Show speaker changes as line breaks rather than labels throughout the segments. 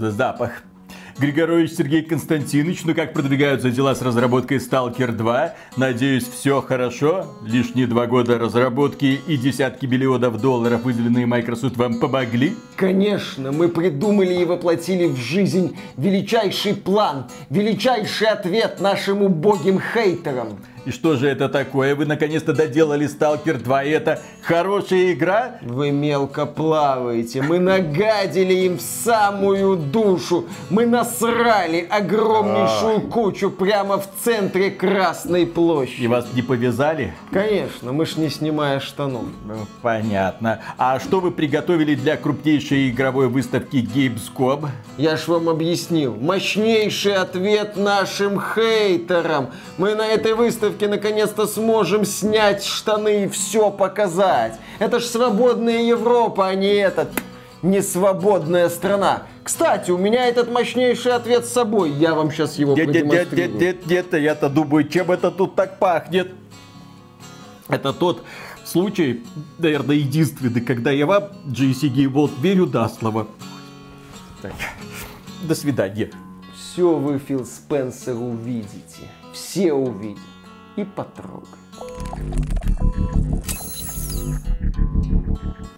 запах. Григорович Сергей Константинович, ну как продвигаются дела с разработкой Stalker 2? Надеюсь, все хорошо? Лишние два года разработки и десятки миллионов долларов, выделенные Microsoft, вам помогли?
Конечно, мы придумали и воплотили в жизнь величайший план, величайший ответ нашим убогим хейтерам.
И что же это такое? Вы наконец-то доделали Stalker 2, и это хорошая игра?
Вы мелко плаваете. Мы нагадили им в самую душу. Мы насрали огромнейшую а. кучу прямо в центре Красной площади.
И вас не повязали?
Конечно, мы ж не снимая штанов.
Ну, понятно. А что вы приготовили для крупнейшей игровой выставки Gamescom?
Я ж вам объяснил. Мощнейший ответ нашим хейтерам. Мы на этой выставке выставке наконец-то сможем снять штаны и все показать. Это ж свободная Европа, а не этот не свободная страна. Кстати, у меня этот мощнейший ответ с собой. Я вам сейчас его
нет, продемонстрирую. Нет, нет, нет, нет, я-то думаю, чем это тут так пахнет? Это тот случай, наверное, единственный, когда я вам, GC Game World, верю до слова. Так. До свидания.
Все вы, Фил Спенсер, увидите. Все увидят и потрогай.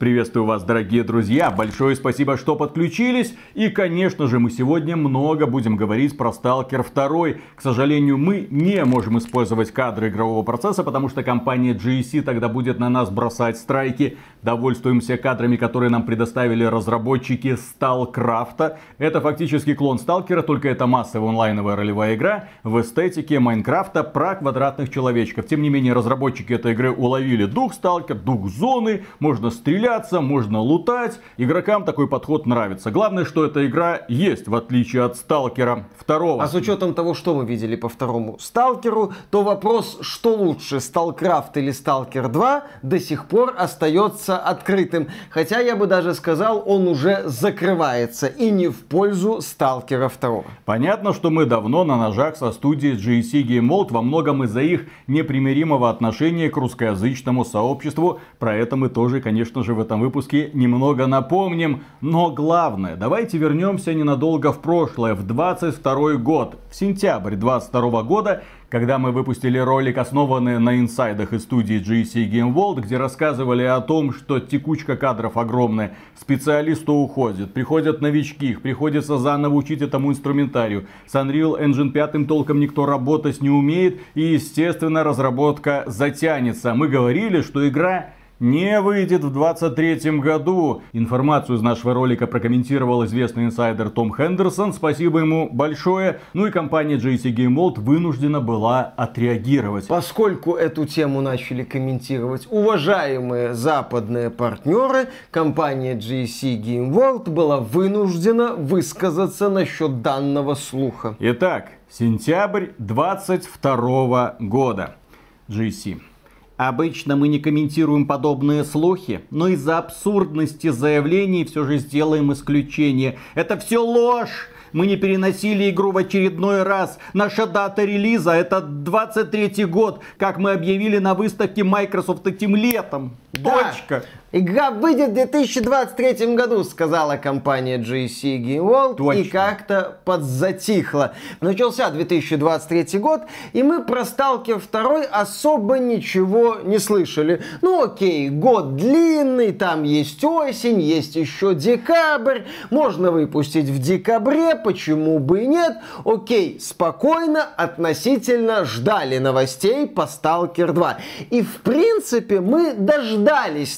Приветствую вас, дорогие друзья. Большое спасибо, что подключились. И, конечно же, мы сегодня много будем говорить про Stalker 2. К сожалению, мы не можем использовать кадры игрового процесса, потому что компания GSC тогда будет на нас бросать страйки. Довольствуемся кадрами, которые нам предоставили разработчики Сталкрафта. Это фактически клон Сталкера, только это массовая онлайновая ролевая игра в эстетике Майнкрафта про квадратных человечков. Тем не менее, разработчики этой игры уловили дух Сталкер, дух зоны, можно стрелять стреляться, можно лутать. Игрокам такой подход нравится. Главное, что эта игра есть, в отличие от Сталкера второго.
А с учетом того, что мы видели по второму Сталкеру, то вопрос, что лучше, Сталкрафт или Сталкер 2, до сих пор остается открытым. Хотя я бы даже сказал, он уже закрывается и не в пользу Сталкера 2.
Понятно, что мы давно на ножах со студией GSC Game Mode во многом из-за их непримиримого отношения к русскоязычному сообществу. Про это мы тоже, конечно же, в этом выпуске немного напомним. Но главное, давайте вернемся ненадолго в прошлое, в 22 год. В сентябрь 22 года когда мы выпустили ролик, основанный на инсайдах из студии GC Game World, где рассказывали о том, что текучка кадров огромная, специалисты уходят, приходят новички, их приходится заново учить этому инструментарию. С Unreal Engine 5 толком никто работать не умеет, и, естественно, разработка затянется. Мы говорили, что игра не выйдет в 2023 году. Информацию из нашего ролика прокомментировал известный инсайдер Том Хендерсон. Спасибо ему большое. Ну и компания JC Game World вынуждена была отреагировать.
Поскольку эту тему начали комментировать уважаемые западные партнеры, компания JC Game World была вынуждена высказаться насчет данного слуха.
Итак, сентябрь 22 года. GC.
Обычно мы не комментируем подобные слухи, но из-за абсурдности заявлений все же сделаем исключение. Это все ложь! Мы не переносили игру в очередной раз. Наша дата релиза это 23 год, как мы объявили на выставке Microsoft этим летом.
Да. Точка. Игра выйдет в 2023 году, сказала компания GC Game World Точно. и как-то подзатихла. Начался 2023 год, и мы про Stalker 2 особо ничего не слышали. Ну окей, год длинный, там есть осень, есть еще декабрь, можно выпустить в декабре, почему бы и нет. Окей, спокойно, относительно ждали новостей по Stalker 2. И в принципе мы дождались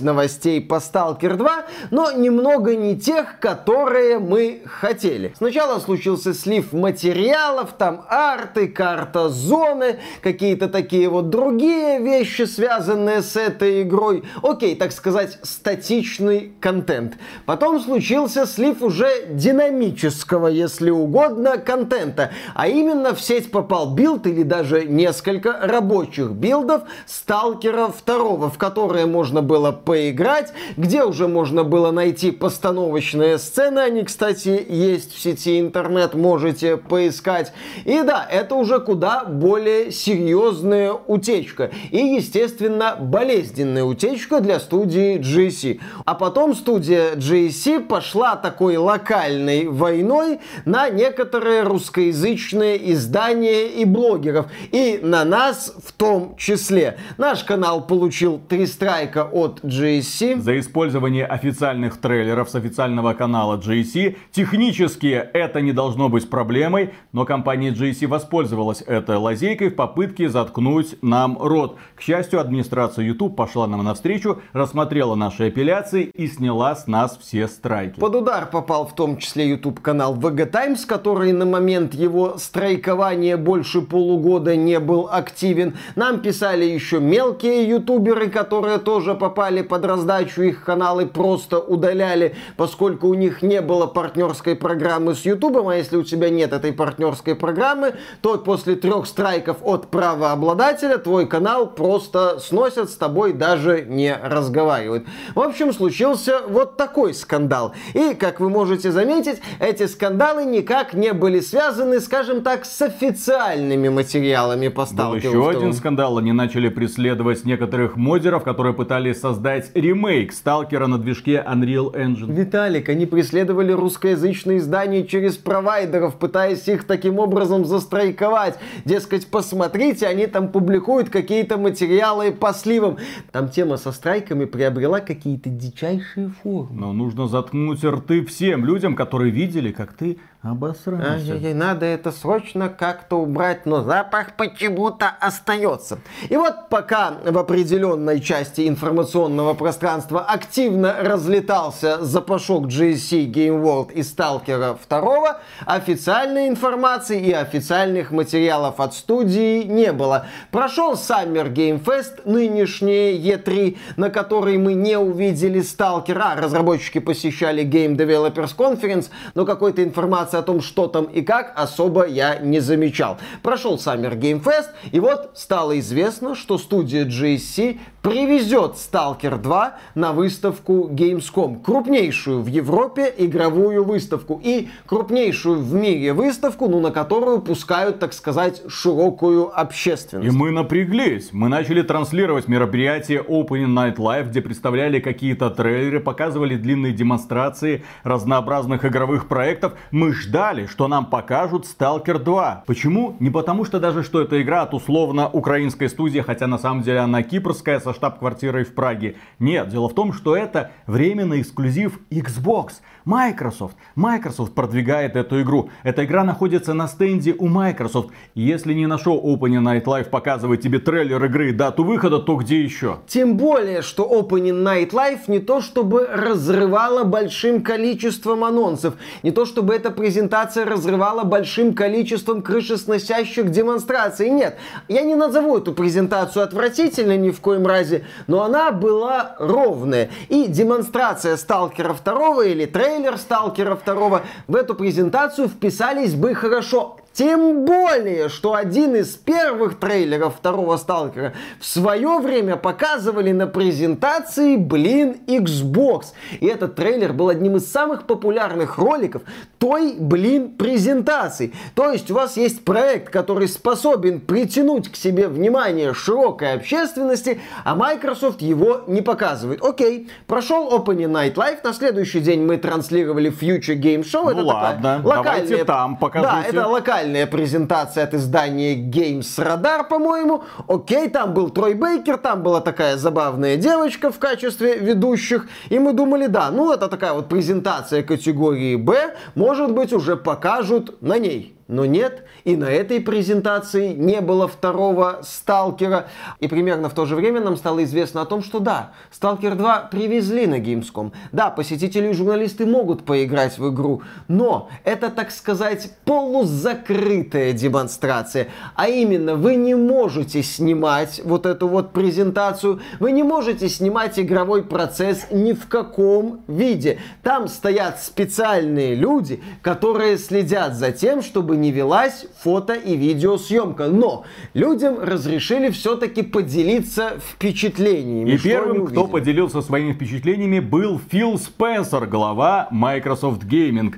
новостей по Stalker 2, но немного не тех, которые мы хотели. Сначала случился слив материалов, там арты, карта зоны, какие-то такие вот другие вещи, связанные с этой игрой. Окей, так сказать, статичный контент. Потом случился слив уже динамического, если угодно, контента. А именно в сеть попал билд или даже несколько рабочих билдов Сталкера 2, в которые можно можно было поиграть, где уже можно было найти постановочные сцены. Они, кстати, есть в сети интернет, можете поискать. И да, это уже куда более серьезная утечка. И, естественно, болезненная утечка для студии GSC. А потом студия GSC пошла такой локальной войной на некоторые русскоязычные издания и блогеров. И на нас в том числе. Наш канал получил три страйка от GSC.
За использование официальных трейлеров с официального канала GSC. Технически это не должно быть проблемой, но компания GSC воспользовалась этой лазейкой в попытке заткнуть нам рот. К счастью, администрация YouTube пошла нам навстречу, рассмотрела наши апелляции и сняла с нас все страйки.
Под удар попал в том числе YouTube канал VG Times, который на момент его страйкования больше полугода не был активен. Нам писали еще мелкие ютуберы, которые тоже попали под раздачу, их каналы просто удаляли, поскольку у них не было партнерской программы с YouTube, а если у тебя нет этой партнерской программы, то после трех страйков от правообладателя твой канал просто сносят с тобой даже не разговаривают. В общем, случился вот такой скандал. И, как вы можете заметить, эти скандалы никак не были связаны, скажем так, с официальными материалами по
Был еще один скандал. Они начали преследовать некоторых модеров, которые пытались создать ремейк Сталкера на движке Unreal Engine.
Виталик, они преследовали русскоязычные издания через провайдеров, пытаясь их таким образом застрайковать. Дескать, посмотрите, они там публикуют какие-то материалы по сливам. Там тема со страйками приобрела какие-то дичайшие формы.
Но нужно заткнуть рты всем людям, которые видели, как ты обосрался.
Ай-яй-яй, надо это срочно как-то убрать, но запах почему-то остается. И вот пока в определенной части информационного пространства активно разлетался запашок GSC Game World и Сталкера 2, официальной информации и официальных материалов от студии не было. Прошел Summer Game Fest, нынешний E3, на который мы не увидели Сталкера. Разработчики посещали Game Developers Conference, но какой-то информации о том, что там и как, особо я не замечал. Прошел Summer Game Fest, и вот стало известно, что студия GSC привезет Stalker 2 на выставку Gamescom. Крупнейшую в Европе игровую выставку и крупнейшую в мире выставку, ну, на которую пускают, так сказать, широкую общественность.
И мы напряглись. Мы начали транслировать мероприятие Opening Night Live, где представляли какие-то трейлеры, показывали длинные демонстрации разнообразных игровых проектов. Мы ждали, что нам покажут Stalker 2. Почему? Не потому, что даже что это игра от условно украинской студии, хотя на самом деле она кипрская, со штаб-квартирой в Праге. Нет, дело в том, что это временный эксклюзив Xbox. Microsoft. Microsoft продвигает эту игру. Эта игра находится на стенде у Microsoft. Если не нашел Opening Night Live показывает тебе трейлер игры и дату выхода, то где еще?
Тем более, что Opening Night Live не то чтобы разрывала большим количеством анонсов, не то чтобы эта презентация разрывала большим количеством крышесносящих демонстраций. Нет, я не назову эту презентацию отвратительной ни в коем разе, но она была ровная. И демонстрация Сталкера 2 или трейлер трейлер Сталкера 2 в эту презентацию вписались бы хорошо. Тем более, что один из первых трейлеров второго Сталкера в свое время показывали на презентации, блин, Xbox. И этот трейлер был одним из самых популярных роликов той, блин, презентации. То есть у вас есть проект, который способен притянуть к себе внимание широкой общественности, а Microsoft его не показывает. Окей, прошел Opening Night Live, на следующий день мы транслировали Future Game Show.
Ну это ладно, локальная... давайте там покажите.
Да, это локальная официальная презентация от издания Games Radar, по-моему. Окей, там был Трой Бейкер, там была такая забавная девочка в качестве ведущих. И мы думали, да, ну это такая вот презентация категории Б, может быть уже покажут на ней. Но нет, и на этой презентации не было второго Сталкера. И примерно в то же время нам стало известно о том, что да, Сталкер 2 привезли на Gamescom. Да, посетители и журналисты могут поиграть в игру, но это, так сказать, полузакрытая демонстрация. А именно, вы не можете снимать вот эту вот презентацию, вы не можете снимать игровой процесс ни в каком виде. Там стоят специальные люди, которые следят за тем, чтобы не велась фото и видеосъемка. Но людям разрешили все-таки поделиться впечатлениями.
И первым, кто поделился своими впечатлениями, был Фил Спенсер, глава Microsoft Gaming.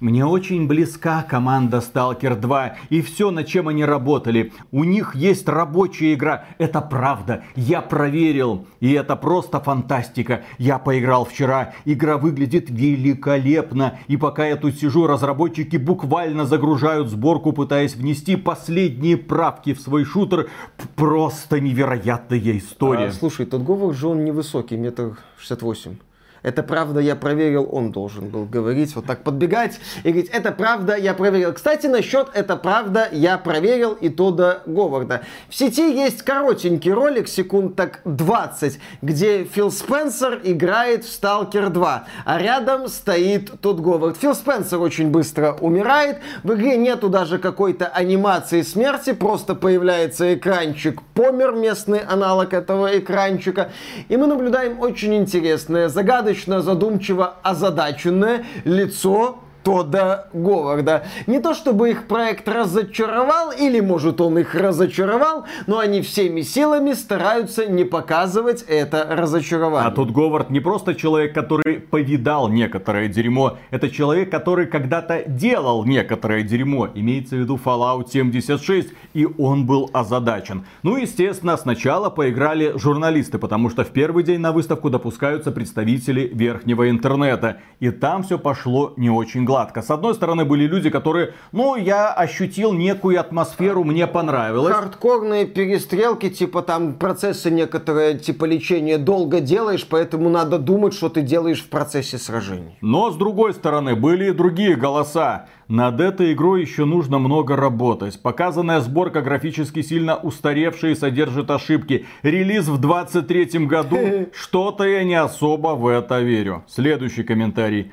Мне очень близка команда Stalker 2 и все, над чем они работали. У них есть рабочая игра. Это правда. Я проверил. И это просто фантастика. Я поиграл вчера. Игра выглядит великолепно. И пока я тут сижу, разработчики буквально загружают сборку, пытаясь внести последние правки в свой шутер. Просто невероятная история. А,
слушай, тот Говор же он невысокий, метр шестьдесят восемь. Это правда, я проверил, он должен был говорить, вот так подбегать и говорить, это правда, я проверил. Кстати, насчет это правда, я проверил и Тода Говарда. В сети есть коротенький ролик, секунд так 20, где Фил Спенсер играет в Сталкер 2, а рядом стоит Тод Говард. Фил Спенсер очень быстро умирает, в игре нету даже какой-то анимации смерти, просто появляется экранчик, помер местный аналог этого экранчика, и мы наблюдаем очень интересное загадочное загадочно, задумчиво озадаченное лицо Тодда Говарда. Не то чтобы их проект разочаровал, или может он их разочаровал, но они всеми силами стараются не показывать это разочарование.
А тот Говард не просто человек, который повидал некоторое дерьмо, это человек, который когда-то делал некоторое дерьмо, имеется в виду Fallout 76, и он был озадачен. Ну, естественно, сначала поиграли журналисты, потому что в первый день на выставку допускаются представители верхнего интернета, и там все пошло не очень гладко. С одной стороны, были люди, которые, ну, я ощутил некую атмосферу, мне понравилось.
Хардкорные перестрелки, типа там процессы некоторые, типа лечения долго делаешь, поэтому надо думать, что ты делаешь в процессе сражений.
Но, с другой стороны, были и другие голоса. Над этой игрой еще нужно много работать. Показанная сборка графически сильно устаревшая и содержит ошибки. Релиз в 23 году. Что-то я не особо в это верю. Следующий комментарий.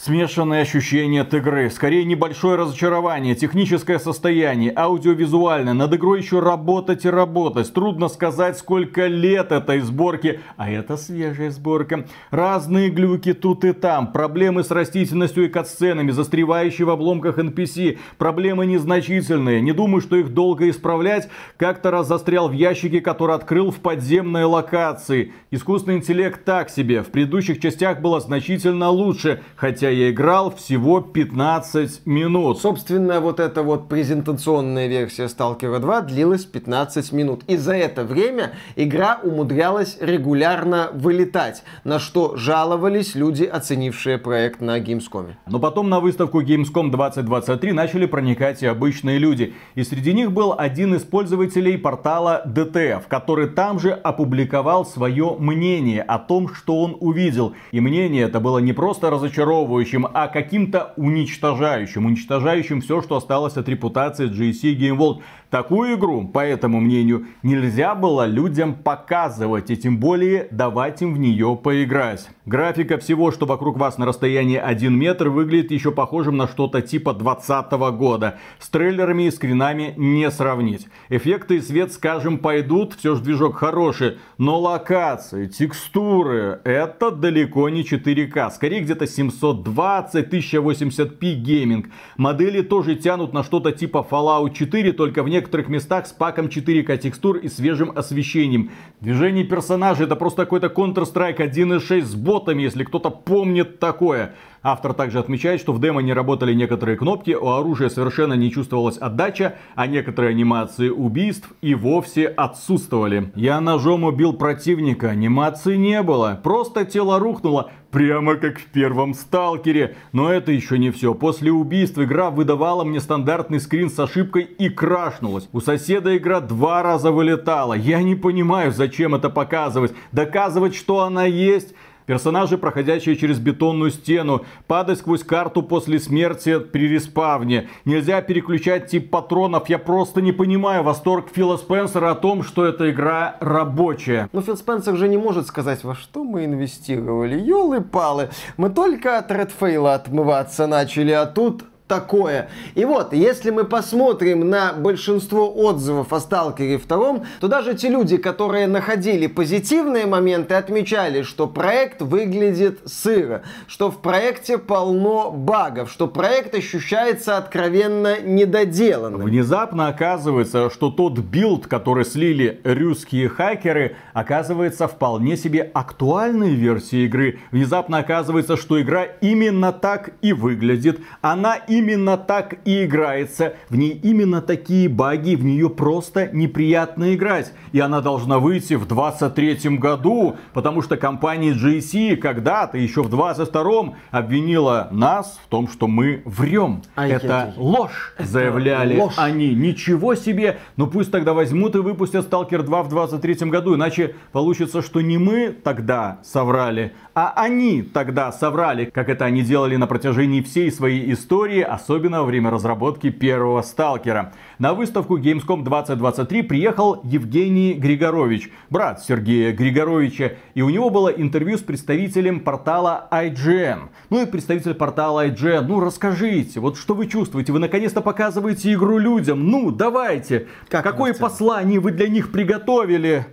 Смешанные ощущения от игры, скорее небольшое разочарование, техническое состояние, аудиовизуальное, над игрой еще работать и работать. Трудно сказать, сколько лет этой сборки, а это свежая сборка. Разные глюки тут и там, проблемы с растительностью и катсценами, застревающие в обломках NPC, проблемы незначительные, не думаю, что их долго исправлять. Как-то раз застрял в ящике, который открыл в подземной локации. Искусственный интеллект так себе, в предыдущих частях было значительно лучше, хотя хотя я играл всего 15 минут.
Собственно, вот эта вот презентационная версия Stalker 2 длилась 15 минут. И за это время игра умудрялась регулярно вылетать, на что жаловались люди, оценившие проект на Gamescom.
Но потом на выставку Gamescom 2023 начали проникать и обычные люди. И среди них был один из пользователей портала DTF, который там же опубликовал свое мнение о том, что он увидел. И мнение это было не просто разочаровывающее, захватывающим, а каким-то уничтожающим. Уничтожающим все, что осталось от репутации GSC Game World. Такую игру, по этому мнению, нельзя было людям показывать и тем более давать им в нее поиграть. Графика всего, что вокруг вас на расстоянии 1 метр, выглядит еще похожим на что-то типа 2020 года. С трейлерами и скринами не сравнить. Эффекты и свет, скажем, пойдут, все же движок хороший, но локации, текстуры, это далеко не 4К, скорее где-то 720, 1080p гейминг. Модели тоже тянут на что-то типа Fallout 4, только в некоторых местах с паком 4К текстур и свежим освещением. Движение персонажей это просто какой-то Counter-Strike 1.6 с ботами, если кто-то помнит такое. Автор также отмечает, что в демо не работали некоторые кнопки, у оружия совершенно не чувствовалась отдача, а некоторые анимации убийств и вовсе отсутствовали. Я ножом убил противника, анимации не было, просто тело рухнуло, прямо как в первом сталкере. Но это еще не все. После убийства игра выдавала мне стандартный скрин с ошибкой и крашнулась. У соседа игра два раза вылетала. Я не понимаю, зачем это показывать. Доказывать, что она есть Персонажи, проходящие через бетонную стену, падать сквозь карту после смерти при респавне. Нельзя переключать тип патронов. Я просто не понимаю восторг Фила Спенсера о том, что эта игра рабочая.
Но Фил Спенсер же не может сказать, во что мы инвестировали. Ёлы-палы. Мы только от Редфейла отмываться начали, а тут такое. И вот, если мы посмотрим на большинство отзывов о Сталкере 2, то даже те люди, которые находили позитивные моменты, отмечали, что проект выглядит сыро, что в проекте полно багов, что проект ощущается откровенно недоделанным.
Внезапно оказывается, что тот билд, который слили русские хакеры, оказывается вполне себе актуальной версией игры. Внезапно оказывается, что игра именно так и выглядит. Она именно так и играется. В ней именно такие баги, в нее просто неприятно играть. И она должна выйти в 23 году, потому что компания GSC когда-то, еще в 22 обвинила нас в том, что мы врем. Ай, Это ложь, Это заявляли ложь. они. Ничего себе. Ну пусть тогда возьмут и выпустят Stalker 2 в 23 году, иначе получится, что не мы тогда соврали, а они тогда соврали, как это они делали на протяжении всей своей истории, особенно во время разработки первого Сталкера. На выставку Gamescom 2023 приехал Евгений Григорович, брат Сергея Григоровича, и у него было интервью с представителем портала IGN. Ну и представитель портала IGN, ну расскажите, вот что вы чувствуете, вы наконец-то показываете игру людям, ну давайте, как какое послание вы для них приготовили?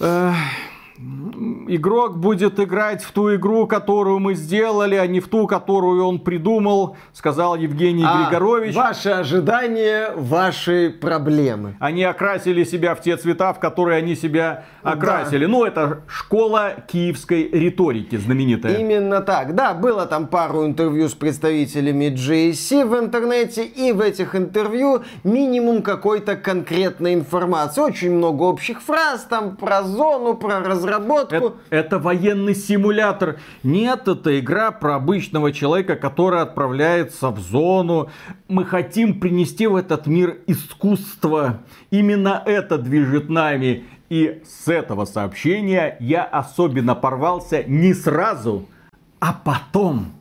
Эх игрок будет играть в ту игру, которую мы сделали, а не в ту, которую он придумал, сказал Евгений а Григорович.
Ваши ожидания, ваши проблемы.
Они окрасили себя в те цвета, в которые они себя окрасили. Да. Ну, это школа киевской риторики знаменитая.
Именно так. Да, было там пару интервью с представителями GSC в интернете, и в этих интервью минимум какой-то конкретной информации. Очень много общих фраз там про зону, про разработку разработку.
Это, это военный симулятор. Нет, это игра про обычного человека, который отправляется в зону. Мы хотим принести в этот мир искусство. Именно это движет нами. И с этого сообщения я особенно порвался не сразу, а потом.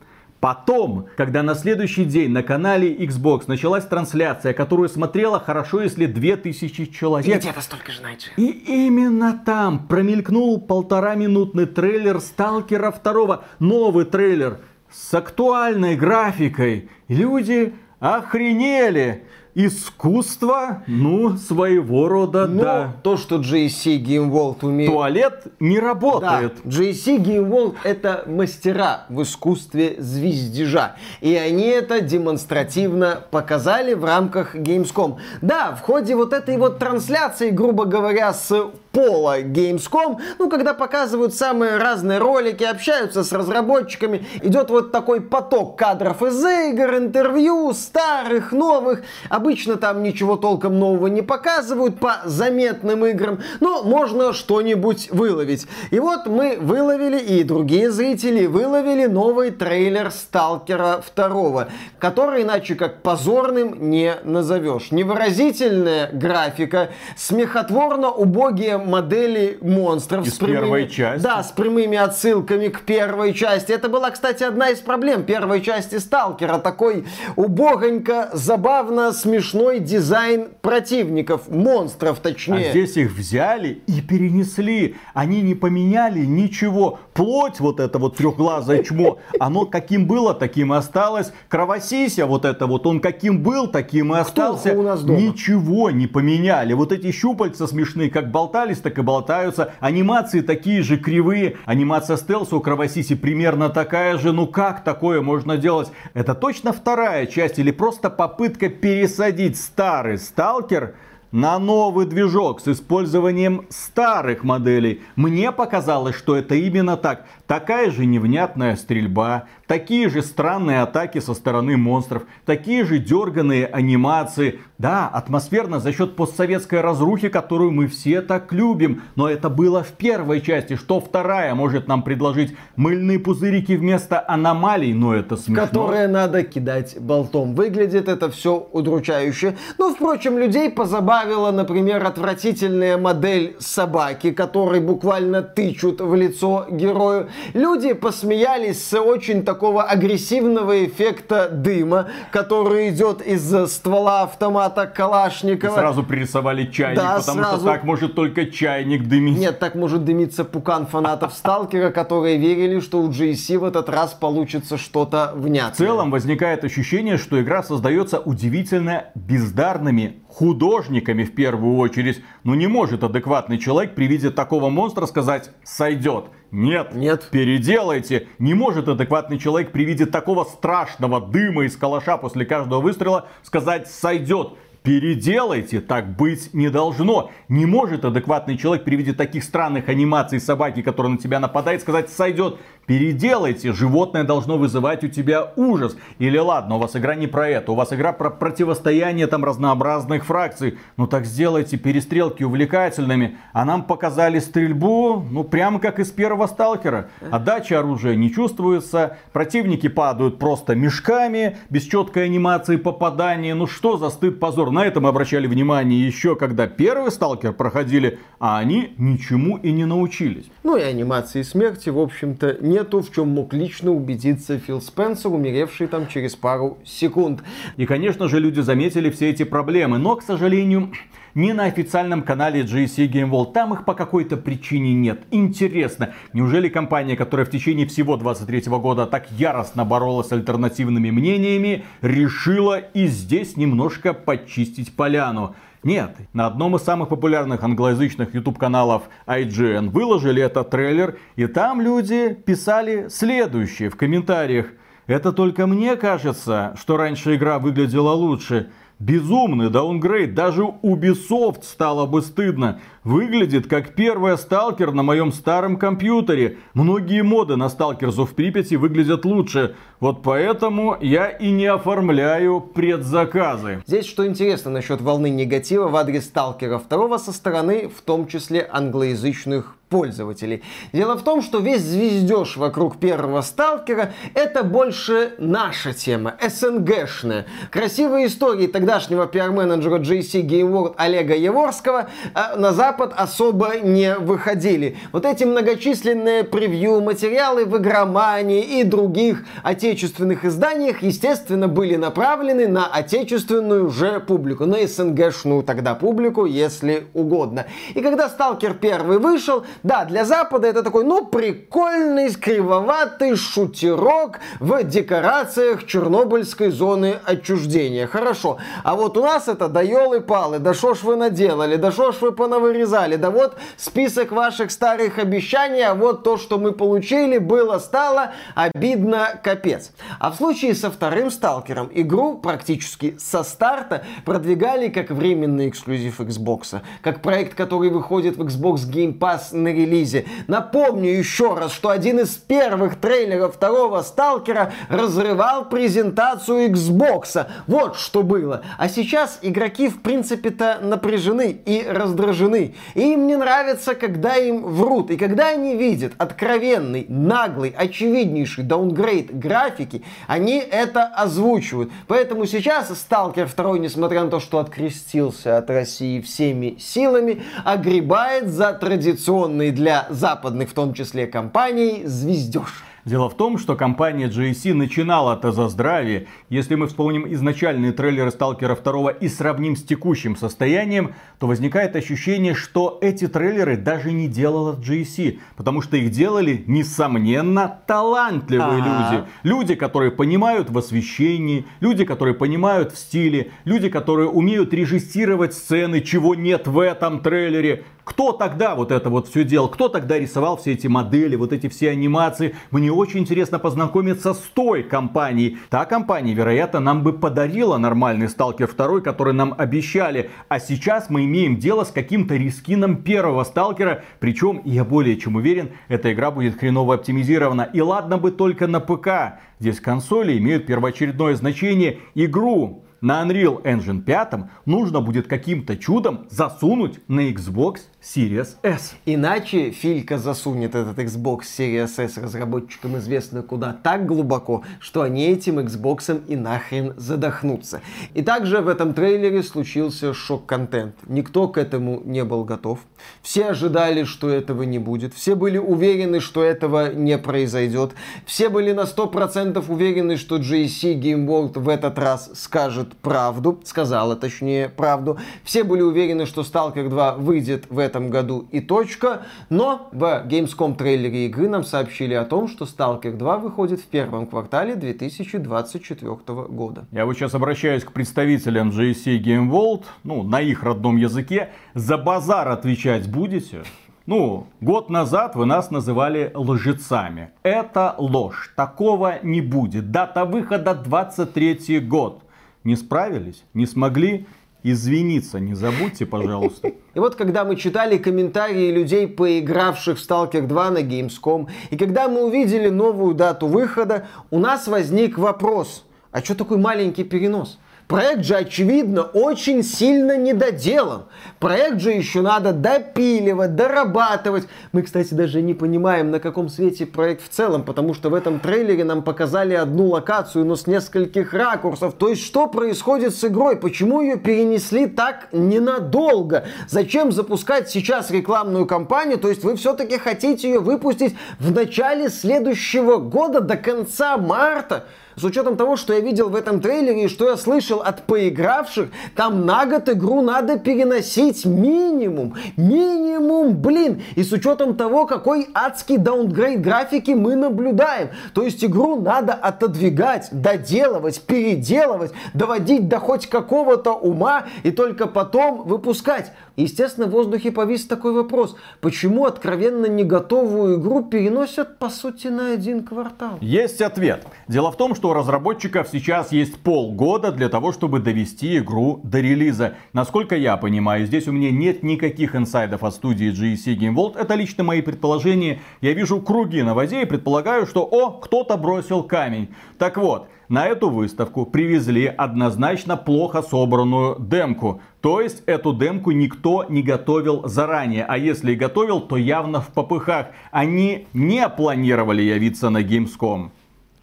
Потом, когда на следующий день на канале Xbox началась трансляция, которую смотрела хорошо, если 2000 человек. И
где-то столько же найти.
И именно там промелькнул полтора минутный трейлер Сталкера 2, новый трейлер с актуальной графикой. Люди охренели искусство, ну, своего рода, Но да.
то, что JC Game World умеет...
Туалет не работает.
Да, JC Game World это мастера в искусстве звездежа. И они это демонстративно показали в рамках Gamescom. Да, в ходе вот этой вот трансляции, грубо говоря, с пола Gamescom, ну, когда показывают самые разные ролики, общаются с разработчиками, идет вот такой поток кадров из игр, интервью, старых, новых. Обычно там ничего толком нового не показывают по заметным играм, но можно что-нибудь выловить. И вот мы выловили, и другие зрители выловили новый трейлер Сталкера 2, который иначе как позорным не назовешь. Невыразительная графика, смехотворно убогие модели монстров.
Из с прямыми, первой части.
Да, с прямыми отсылками к первой части. Это была, кстати, одна из проблем первой части Сталкера. Такой убогонько, забавно, смешной дизайн противников, монстров точнее.
А здесь их взяли и перенесли. Они не поменяли ничего. Плоть вот это вот трехглазое чмо, оно каким было, таким и осталось. Кровосися вот это вот, он каким был, таким и остался.
Кто у нас дома?
Ничего не поменяли. Вот эти щупальца смешные, как болтали болтались, так и болтаются. Анимации такие же кривые. Анимация стелса у Кровосиси примерно такая же. Ну как такое можно делать? Это точно вторая часть или просто попытка пересадить старый сталкер на новый движок с использованием старых моделей. Мне показалось, что это именно так. Такая же невнятная стрельба, такие же странные атаки со стороны монстров, такие же дерганные анимации. Да, атмосферно за счет постсоветской разрухи, которую мы все так любим. Но это было в первой части. Что вторая может нам предложить? Мыльные пузырики вместо аномалий, но это смешно.
Которые надо кидать болтом. Выглядит это все удручающе. Ну, впрочем, людей позабавила, например, отвратительная модель собаки, которой буквально тычут в лицо герою. Люди посмеялись с очень такого агрессивного эффекта дыма, который идет из ствола автомата Калашникова.
И сразу пририсовали чайник, да, потому сразу... что так может только чайник дымить.
Нет, так может дымиться пукан фанатов Сталкера, которые верили, что у GSC в этот раз получится что-то внятное.
В целом возникает ощущение, что игра создается удивительно бездарными художниками в первую очередь. Ну не может адекватный человек при виде такого монстра сказать «сойдет». Нет,
Нет,
переделайте. Не может адекватный человек при виде такого страшного дыма из калаша после каждого выстрела сказать «сойдет». Переделайте, так быть не должно. Не может адекватный человек при виде таких странных анимаций собаки, которая на тебя нападает, сказать «сойдет». Переделайте, животное должно вызывать у тебя ужас. Или ладно, у вас игра не про это, у вас игра про противостояние там разнообразных фракций. Ну так сделайте перестрелки увлекательными. А нам показали стрельбу, ну прямо как из первого сталкера. Отдача оружия не чувствуется, противники падают просто мешками, без четкой анимации попадания. Ну что за стыд позор. На это мы обращали внимание еще когда первый сталкер проходили, а они ничему и не научились.
Ну и анимации смерти, в общем-то, не нету, в чем мог лично убедиться Фил Спенсер, умеревший там через пару секунд.
И, конечно же, люди заметили все эти проблемы, но, к сожалению, не на официальном канале GSC Game World. Там их по какой-то причине нет. Интересно, неужели компания, которая в течение всего 23 года так яростно боролась с альтернативными мнениями, решила и здесь немножко почистить поляну? Нет, на одном из самых популярных англоязычных YouTube каналов IGN выложили этот трейлер, и там люди писали следующее в комментариях. Это только мне кажется, что раньше игра выглядела лучше. Безумный даунгрейд, даже Ubisoft стало бы стыдно. Выглядит как первая сталкер на моем старом компьютере. Многие моды на сталкерзу в Припяти выглядят лучше. Вот поэтому я и не оформляю предзаказы.
Здесь что интересно насчет волны негатива в адрес сталкера второго со стороны, в том числе англоязычных пользователей. Дело в том, что весь звездеж вокруг первого сталкера это больше наша тема, СНГшная. Красивые истории тогдашнего пиар-менеджера JC Game World Олега Еворского а на Запад особо не выходили. Вот эти многочисленные превью, материалы в игромании и других отечественных изданиях, естественно, были направлены на отечественную же публику, на СНГшную тогда публику, если угодно. И когда Сталкер первый вышел, да, для Запада это такой, ну, прикольный, кривоватый шутерок в декорациях Чернобыльской зоны отчуждения. Хорошо. А вот у нас это да елы-палы, да шо ж вы наделали, да шо ж вы понавырезали, да вот список ваших старых обещаний, а вот то, что мы получили, было, стало, обидно, капец. А в случае со вторым сталкером игру практически со старта продвигали как временный эксклюзив Xbox, как проект, который выходит в Xbox Game Pass на релизе. Напомню еще раз, что один из первых трейлеров второго Сталкера разрывал презентацию Xbox. Вот что было. А сейчас игроки в принципе-то напряжены и раздражены. И им не нравится, когда им врут. И когда они видят откровенный, наглый, очевиднейший даунгрейд графики, они это озвучивают. Поэтому сейчас Сталкер 2, несмотря на то, что открестился от России всеми силами, огребает за традиционный созданный для западных, в том числе, компаний, звездеж.
Дело в том, что компания GSC начинала-то за здравие. Если мы вспомним изначальные трейлеры Сталкера 2 и сравним с текущим состоянием, то возникает ощущение, что эти трейлеры даже не делала GSC. Потому что их делали, несомненно, талантливые А-а-а. люди. Люди, которые понимают в освещении, люди, которые понимают в стиле, люди, которые умеют режиссировать сцены, чего нет в этом трейлере. Кто тогда вот это вот все делал? Кто тогда рисовал все эти модели, вот эти все анимации? Мне очень интересно познакомиться с той компанией. Та компания, вероятно, нам бы подарила нормальный Сталкер 2, который нам обещали. А сейчас мы имеем дело с каким-то рискином первого Сталкера. Причем, я более чем уверен, эта игра будет хреново оптимизирована. И ладно бы только на ПК. Здесь консоли имеют первоочередное значение. Игру на Unreal Engine 5 нужно будет каким-то чудом засунуть на Xbox Series S.
Иначе Филька засунет этот Xbox Series S разработчикам известно куда так глубоко, что они этим Xbox и нахрен задохнутся. И также в этом трейлере случился шок-контент. Никто к этому не был готов. Все ожидали, что этого не будет. Все были уверены, что этого не произойдет. Все были на 100% уверены, что GSC Game World в этот раз скажет правду, сказала точнее правду. Все были уверены, что Stalker 2 выйдет в этом году и точка. Но в Gamescom трейлере игры нам сообщили о том, что Stalker 2 выходит в первом квартале 2024 года.
Я вот сейчас обращаюсь к представителям GSC Game World, ну, на их родном языке. За базар отвечать будете? Ну, год назад вы нас называли лжецами. Это ложь. Такого не будет. Дата выхода 23 год. Не справились? Не смогли? Извиниться не забудьте, пожалуйста.
И вот когда мы читали комментарии людей, поигравших в Stalker 2 на Gamescom, и когда мы увидели новую дату выхода, у нас возник вопрос, а что такой маленький перенос? Проект же, очевидно, очень сильно недоделан. Проект же еще надо допиливать, дорабатывать. Мы, кстати, даже не понимаем, на каком свете проект в целом, потому что в этом трейлере нам показали одну локацию, но с нескольких ракурсов. То есть, что происходит с игрой? Почему ее перенесли так ненадолго? Зачем запускать сейчас рекламную кампанию? То есть, вы все-таки хотите ее выпустить в начале следующего года, до конца марта? С учетом того, что я видел в этом трейлере и что я слышал от поигравших, там на год игру надо переносить минимум. Минимум, блин. И с учетом того, какой адский даунгрейд графики мы наблюдаем. То есть игру надо отодвигать, доделывать, переделывать, доводить до хоть какого-то ума и только потом выпускать. Естественно, в воздухе повис такой вопрос. Почему откровенно не готовую игру переносят, по сути, на один квартал?
Есть ответ. Дело в том, что у разработчиков сейчас есть полгода для того, чтобы довести игру до релиза. Насколько я понимаю, здесь у меня нет никаких инсайдов от студии GSC Game World. Это лично мои предположения. Я вижу круги на воде и предполагаю, что о, кто-то бросил камень. Так вот, на эту выставку привезли однозначно плохо собранную демку. То есть эту демку никто не готовил заранее. А если и готовил, то явно в попыхах. Они не планировали явиться на Gamescom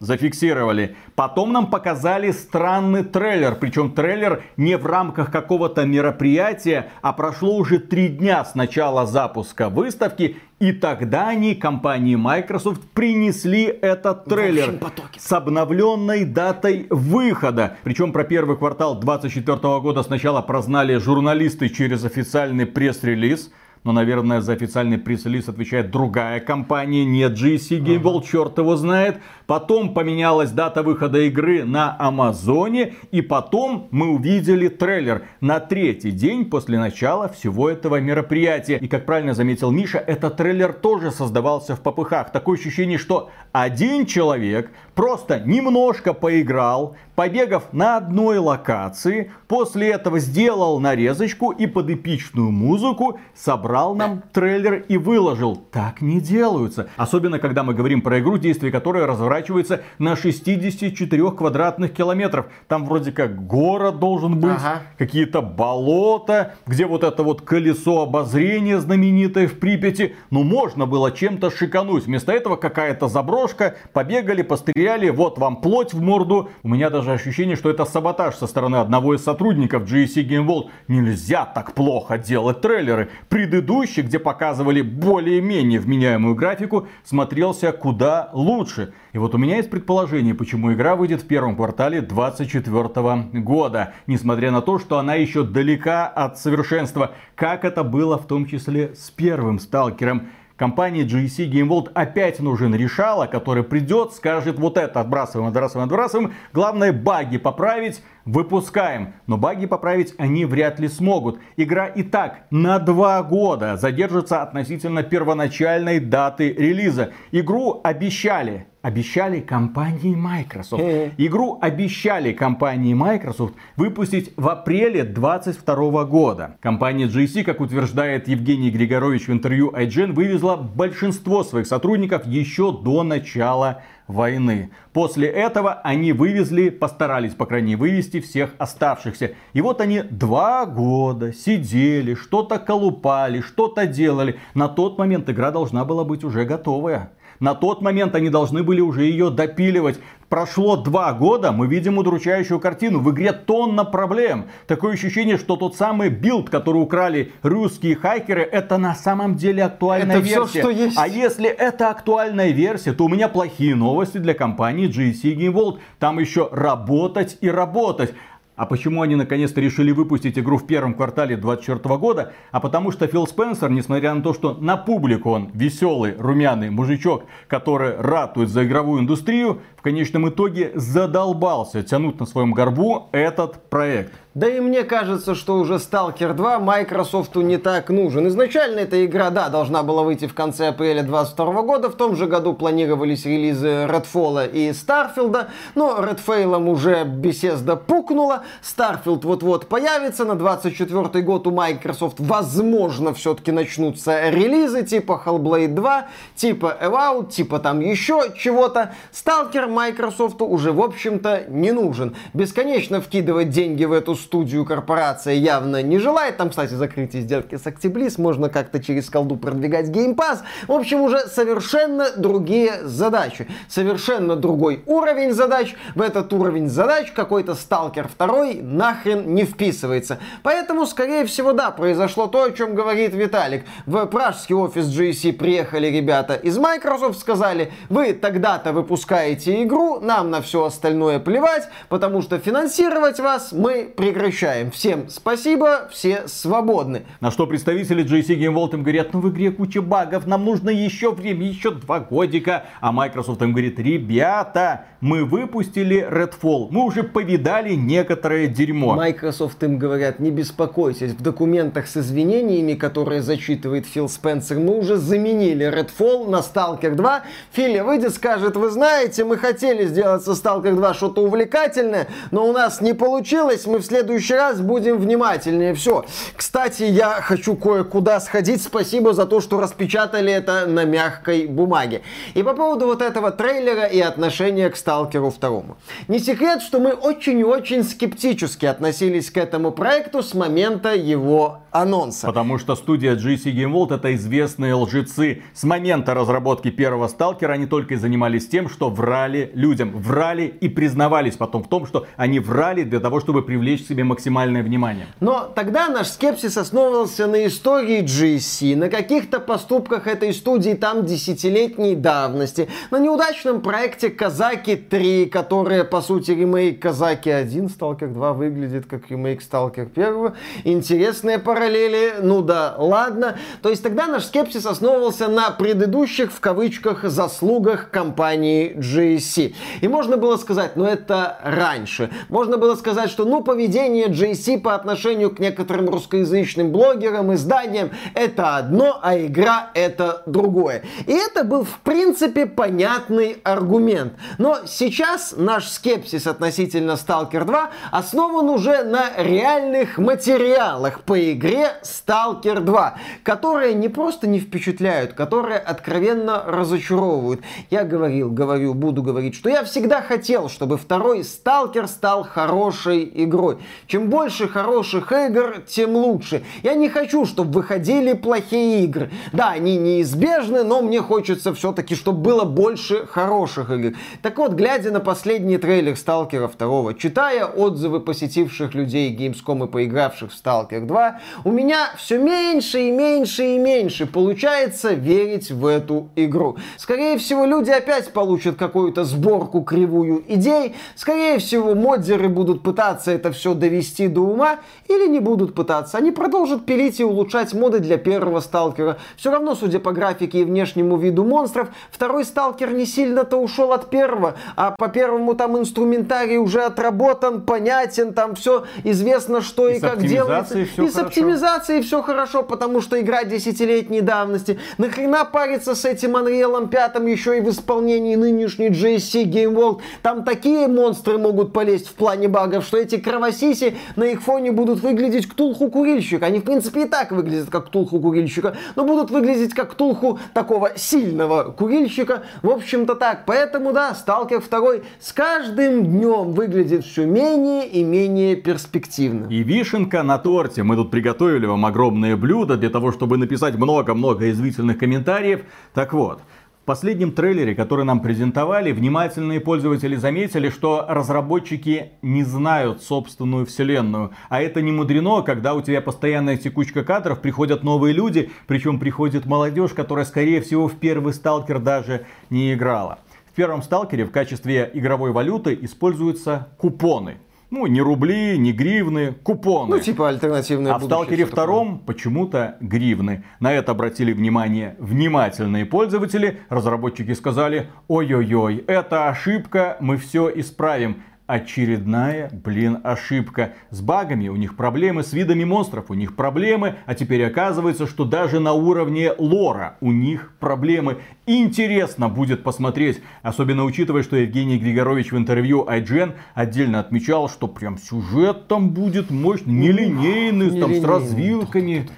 зафиксировали. Потом нам показали странный трейлер. Причем трейлер не в рамках какого-то мероприятия, а прошло уже три дня с начала запуска выставки. И тогда они, компании Microsoft, принесли этот трейлер с обновленной датой выхода. Причем про первый квартал 2024 года сначала прознали журналисты через официальный пресс-релиз. Но, наверное, за официальный пресс-релиз отвечает другая компания, не GSC Game World, черт его знает. Потом поменялась дата выхода игры на Амазоне. И потом мы увидели трейлер на третий день после начала всего этого мероприятия. И, как правильно заметил Миша, этот трейлер тоже создавался в попыхах. Такое ощущение, что один человек просто немножко поиграл, побегав на одной локации, после этого сделал нарезочку и под эпичную музыку собрал нам трейлер и выложил. Так не делаются. Особенно, когда мы говорим про игру, действие которой разворачивается на 64 квадратных километров. Там вроде как город должен быть, ага. какие-то болота, где вот это вот колесо обозрения знаменитое в Припяти. Ну, можно было чем-то шикануть. Вместо этого какая-то заброшка, побегали, постреляли, вот вам плоть в морду. У меня даже ощущение, что это саботаж со стороны одного из сотрудников GSC Game World. Нельзя так плохо делать трейлеры. Предыдущий, где показывали более-менее вменяемую графику, смотрелся куда лучше. И вот у меня есть предположение, почему игра выйдет в первом квартале 2024 года. Несмотря на то, что она еще далека от совершенства. Как это было в том числе с первым сталкером компании GSC Game World опять нужен решало, который придет, скажет вот это отбрасываем, отбрасываем, отбрасываем. Главное баги поправить, выпускаем. Но баги поправить они вряд ли смогут. Игра и так на два года задержится относительно первоначальной даты релиза. Игру обещали обещали компании Microsoft. Игру обещали компании Microsoft выпустить в апреле 2022 года. Компания GSC, как утверждает Евгений Григорович в интервью IGN, вывезла большинство своих сотрудников еще до начала войны. После этого они вывезли, постарались, по крайней мере, вывести всех оставшихся. И вот они два года сидели, что-то колупали, что-то делали. На тот момент игра должна была быть уже готовая. На тот момент они должны были уже ее допиливать. Прошло два года, мы видим удручающую картину. В игре тонна проблем. Такое ощущение, что тот самый билд, который украли русские хакеры, это на самом деле актуальная это версия. Все, что есть. А если это актуальная версия, то у меня плохие новости для компании GSC Game World. Там еще работать и работать. А почему они наконец-то решили выпустить игру в первом квартале 2024 года? А потому что Фил Спенсер, несмотря на то, что на публику он веселый, румяный мужичок, который ратует за игровую индустрию, в конечном итоге задолбался тянуть на своем горбу этот проект.
Да и мне кажется, что уже Stalker 2 Microsoft не так нужен. Изначально эта игра, да, должна была выйти в конце апреля 2022 года. В том же году планировались релизы Redfall и Starfield. Но Redfall уже Bethesda пукнула. Starfield вот-вот появится. На 24 год у Microsoft, возможно, все-таки начнутся релизы типа Hellblade 2, типа Evout, типа там еще чего-то. Stalker Microsoft уже, в общем-то, не нужен. Бесконечно вкидывать деньги в эту студию корпорация явно не желает. Там, кстати, закрытие сделки с Actibliz, можно как-то через колду продвигать Game Pass. В общем, уже совершенно другие задачи. Совершенно другой уровень задач. В этот уровень задач какой-то Сталкер 2 нахрен не вписывается. Поэтому, скорее всего, да, произошло то, о чем говорит Виталик. В пражский офис GSC приехали ребята из Microsoft, сказали, вы тогда-то выпускаете игру, нам на все остальное плевать, потому что финансировать вас мы при прекращаем. Всем спасибо, все свободны.
На что представители JC Game World им говорят, ну в игре куча багов, нам нужно еще время, еще два годика. А Microsoft им говорит, ребята, мы выпустили Redfall, мы уже повидали некоторое дерьмо.
Microsoft им говорят, не беспокойтесь, в документах с извинениями, которые зачитывает Фил Спенсер, мы уже заменили Redfall на Stalker 2. Филя выйдет, скажет, вы знаете, мы хотели сделать со Stalker 2 что-то увлекательное, но у нас не получилось, мы в следующий раз будем внимательнее. Все. Кстати, я хочу кое-куда сходить. Спасибо за то, что распечатали это на мягкой бумаге. И по поводу вот этого трейлера и отношения к Сталкеру 2. Не секрет, что мы очень и очень скептически относились к этому проекту с момента его анонса.
Потому что студия GC Game World это известные лжецы. С момента разработки первого Сталкера они только и занимались тем, что врали людям. Врали и признавались потом в том, что они врали для того, чтобы привлечь себе максимальное внимание.
Но тогда наш скепсис основывался на истории GSC, на каких-то поступках этой студии там десятилетней давности, на неудачном проекте Казаки 3, которая по сути ремейк Казаки 1, Сталкер 2 выглядит как ремейк Сталкер 1. Интересные параллели, ну да, ладно. То есть тогда наш скепсис основывался на предыдущих в кавычках заслугах компании GSC. И можно было сказать, ну это раньше. Можно было сказать, что ну поведение поведение JC по отношению к некоторым русскоязычным блогерам, изданиям это одно, а игра это другое. И это был в принципе понятный аргумент. Но сейчас наш скепсис относительно Stalker 2 основан уже на реальных материалах по игре Stalker 2, которые не просто не впечатляют, которые откровенно разочаровывают. Я говорил, говорю, буду говорить, что я всегда хотел, чтобы второй Stalker стал хорошей игрой. Чем больше хороших игр, тем лучше. Я не хочу, чтобы выходили плохие игры. Да, они неизбежны, но мне хочется все-таки, чтобы было больше хороших игр. Так вот, глядя на последний трейлер Сталкера 2, читая отзывы посетивших людей Gamescom и поигравших в Сталкер 2, у меня все меньше и меньше и меньше получается верить в эту игру. Скорее всего, люди опять получат какую-то сборку кривую идей. Скорее всего, моддеры будут пытаться это все довести до ума или не будут пытаться. Они продолжат пилить и улучшать моды для первого сталкера. Все равно, судя по графике и внешнему виду монстров, второй сталкер не сильно-то ушел от первого, а по первому там инструментарий уже отработан, понятен, там все известно, что и, и как делается. И, и с оптимизацией все хорошо, потому что игра десятилетней давности. Нахрена париться с этим Unreal 5 еще и в исполнении нынешней JC Game World? Там такие монстры могут полезть в плане багов, что эти кровосиси Сиси на их фоне будут выглядеть ктулху курильщика. Они, в принципе, и так выглядят как ктулху курильщика, но будут выглядеть как ктулху такого сильного курильщика. В общем-то так. Поэтому, да, Сталкер 2 с каждым днем выглядит все менее и менее перспективно.
И вишенка на торте. Мы тут приготовили вам огромное блюдо для того, чтобы написать много-много извительных комментариев. Так вот, в последнем трейлере, который нам презентовали, внимательные пользователи заметили, что разработчики не знают собственную вселенную. А это не мудрено, когда у тебя постоянная текучка кадров, приходят новые люди, причем приходит молодежь, которая, скорее всего, в первый сталкер даже не играла. В первом сталкере в качестве игровой валюты используются купоны. Ну, не рубли, не гривны, купоны.
Ну, типа альтернативные
А в Сталкере втором почему-то гривны. На это обратили внимание внимательные пользователи. Разработчики сказали, ой-ой-ой, это ошибка, мы все исправим очередная, блин, ошибка. С багами у них проблемы, с видами монстров у них проблемы, а теперь оказывается, что даже на уровне лора у них проблемы. Интересно будет посмотреть, особенно учитывая, что Евгений Григорович в интервью IGN отдельно отмечал, что прям сюжет там будет мощный, нелинейный, там с развилками.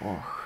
Ох.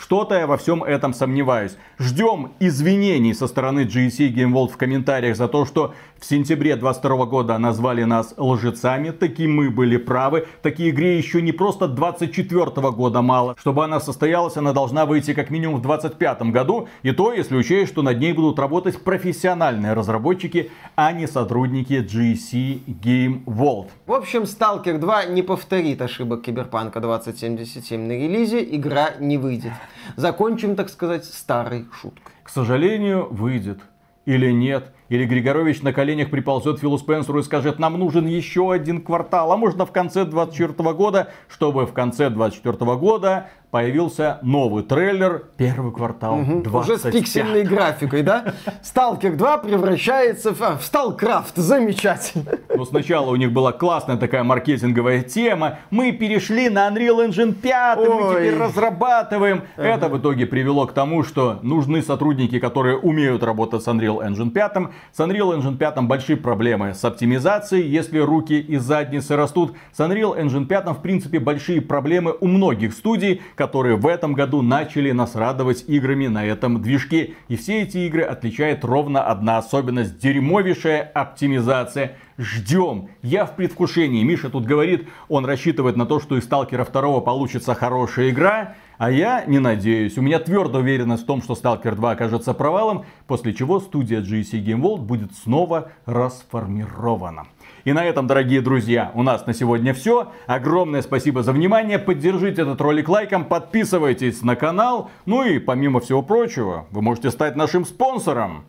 Что-то я во всем этом сомневаюсь. Ждем извинений со стороны GSC Game World в комментариях за то, что в сентябре 22 года назвали нас лжецами. Таки мы были правы. Такие игре еще не просто 24 года мало. Чтобы она состоялась, она должна выйти как минимум в 25 году. И то, если учесть, что над ней будут работать профессиональные разработчики, а не сотрудники GSC Game World.
В общем, Stalker 2 не повторит ошибок Киберпанка 2077 на релизе. Игра не выйдет. Закончим, так сказать, старой шуткой.
К сожалению, выйдет. Или нет. Или Григорович на коленях приползет Филу Спенсеру и скажет, нам нужен еще один квартал, а можно в конце 24 года, чтобы в конце 24 года появился новый трейлер «Первый квартал угу, 25».
Уже с пиксельной графикой, да? Сталкер 2 превращается в, в Сталкрафт. Замечательно.
Но сначала у них была классная такая маркетинговая тема. Мы перешли на Unreal Engine 5, Ой. мы теперь разрабатываем. Ага. Это в итоге привело к тому, что нужны сотрудники, которые умеют работать с Unreal Engine 5. С Unreal Engine 5 большие проблемы с оптимизацией, если руки и задницы растут. С Unreal Engine 5 в принципе большие проблемы у многих студий, которые в этом году начали нас радовать играми на этом движке. И все эти игры отличает ровно одна особенность. Дерьмовейшая оптимизация. Ждем. Я в предвкушении. Миша тут говорит, он рассчитывает на то, что из Сталкера 2 получится хорошая игра. А я не надеюсь. У меня твердая уверенность в том, что Stalker 2 окажется провалом, после чего студия GSC Game World будет снова расформирована. И на этом, дорогие друзья, у нас на сегодня все. Огромное спасибо за внимание. Поддержите этот ролик лайком, подписывайтесь на канал. Ну и помимо всего прочего, вы можете стать нашим спонсором.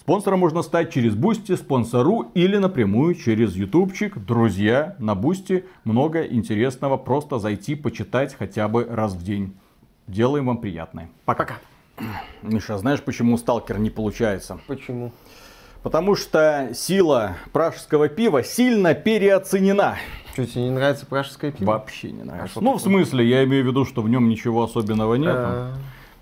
Спонсором можно стать через Boosty, Sponsr или напрямую через ютубчик. Друзья, на Boosty много интересного. Просто зайти, почитать хотя бы раз в день. Делаем вам приятное. Пока. Пока. Миша, знаешь, почему сталкер не получается?
Почему?
Потому что сила пражского пива сильно переоценена.
Что, тебе не нравится пражское пиво?
Вообще не нравится. А ну, в смысле, я имею в виду, что в нем ничего особенного нет. А...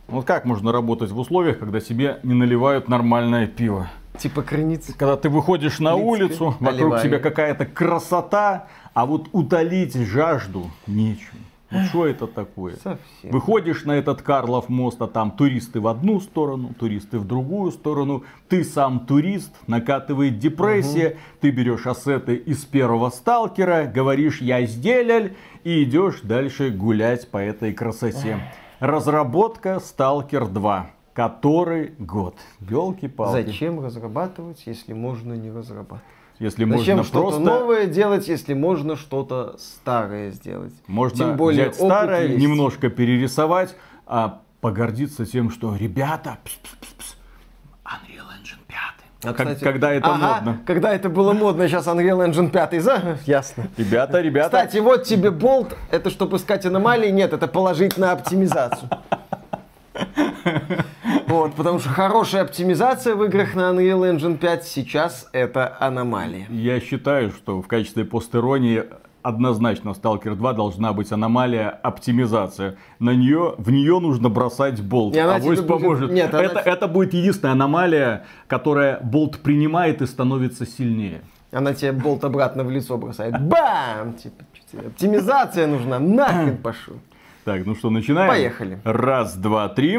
Вот как можно работать в условиях, когда себе не наливают нормальное пиво?
Типа краницы.
Когда ты выходишь на улицу, вокруг тебя какая-то красота, а вот утолить жажду нечем. Ну что это такое? Совсем. Выходишь на этот Карлов мост, а там туристы в одну сторону, туристы в другую сторону. Ты сам турист, накатывает депрессия. Угу. Ты берешь ассеты из первого сталкера, говоришь я сделал и идешь дальше гулять по этой красоте. Разработка Сталкер 2. Который год? Елки-палки.
Зачем разрабатывать, если можно не разрабатывать?
Если Зачем
можно
что-то просто...
новое делать, если можно что-то старое сделать?
Можно Тем более взять старое, есть. немножко перерисовать, а погордиться тем, что ребята, пс -пс -пс -пс, Unreal Engine 5. А, кстати, когда это ага, модно.
Когда это было модно, сейчас Unreal Engine 5. За... Ясно.
Ребята, ребята.
Кстати, вот тебе болт. Это чтобы искать аномалии? Нет, это положить на оптимизацию. Вот, потому что хорошая оптимизация в играх на Unreal Engine 5 сейчас это аномалия.
Я считаю, что в качестве постеронии однозначно в Stalker 2 должна быть аномалия оптимизация. На нее, в нее нужно бросать болт. А Авось поможет. Будет... Нет, это, она... это будет единственная аномалия, которая болт принимает и становится сильнее.
Она тебе болт обратно в лицо бросает. Бам! Типа, оптимизация нужна. Нахрен пошел.
Так, ну что, начинаем?
Поехали.
Раз, два, три.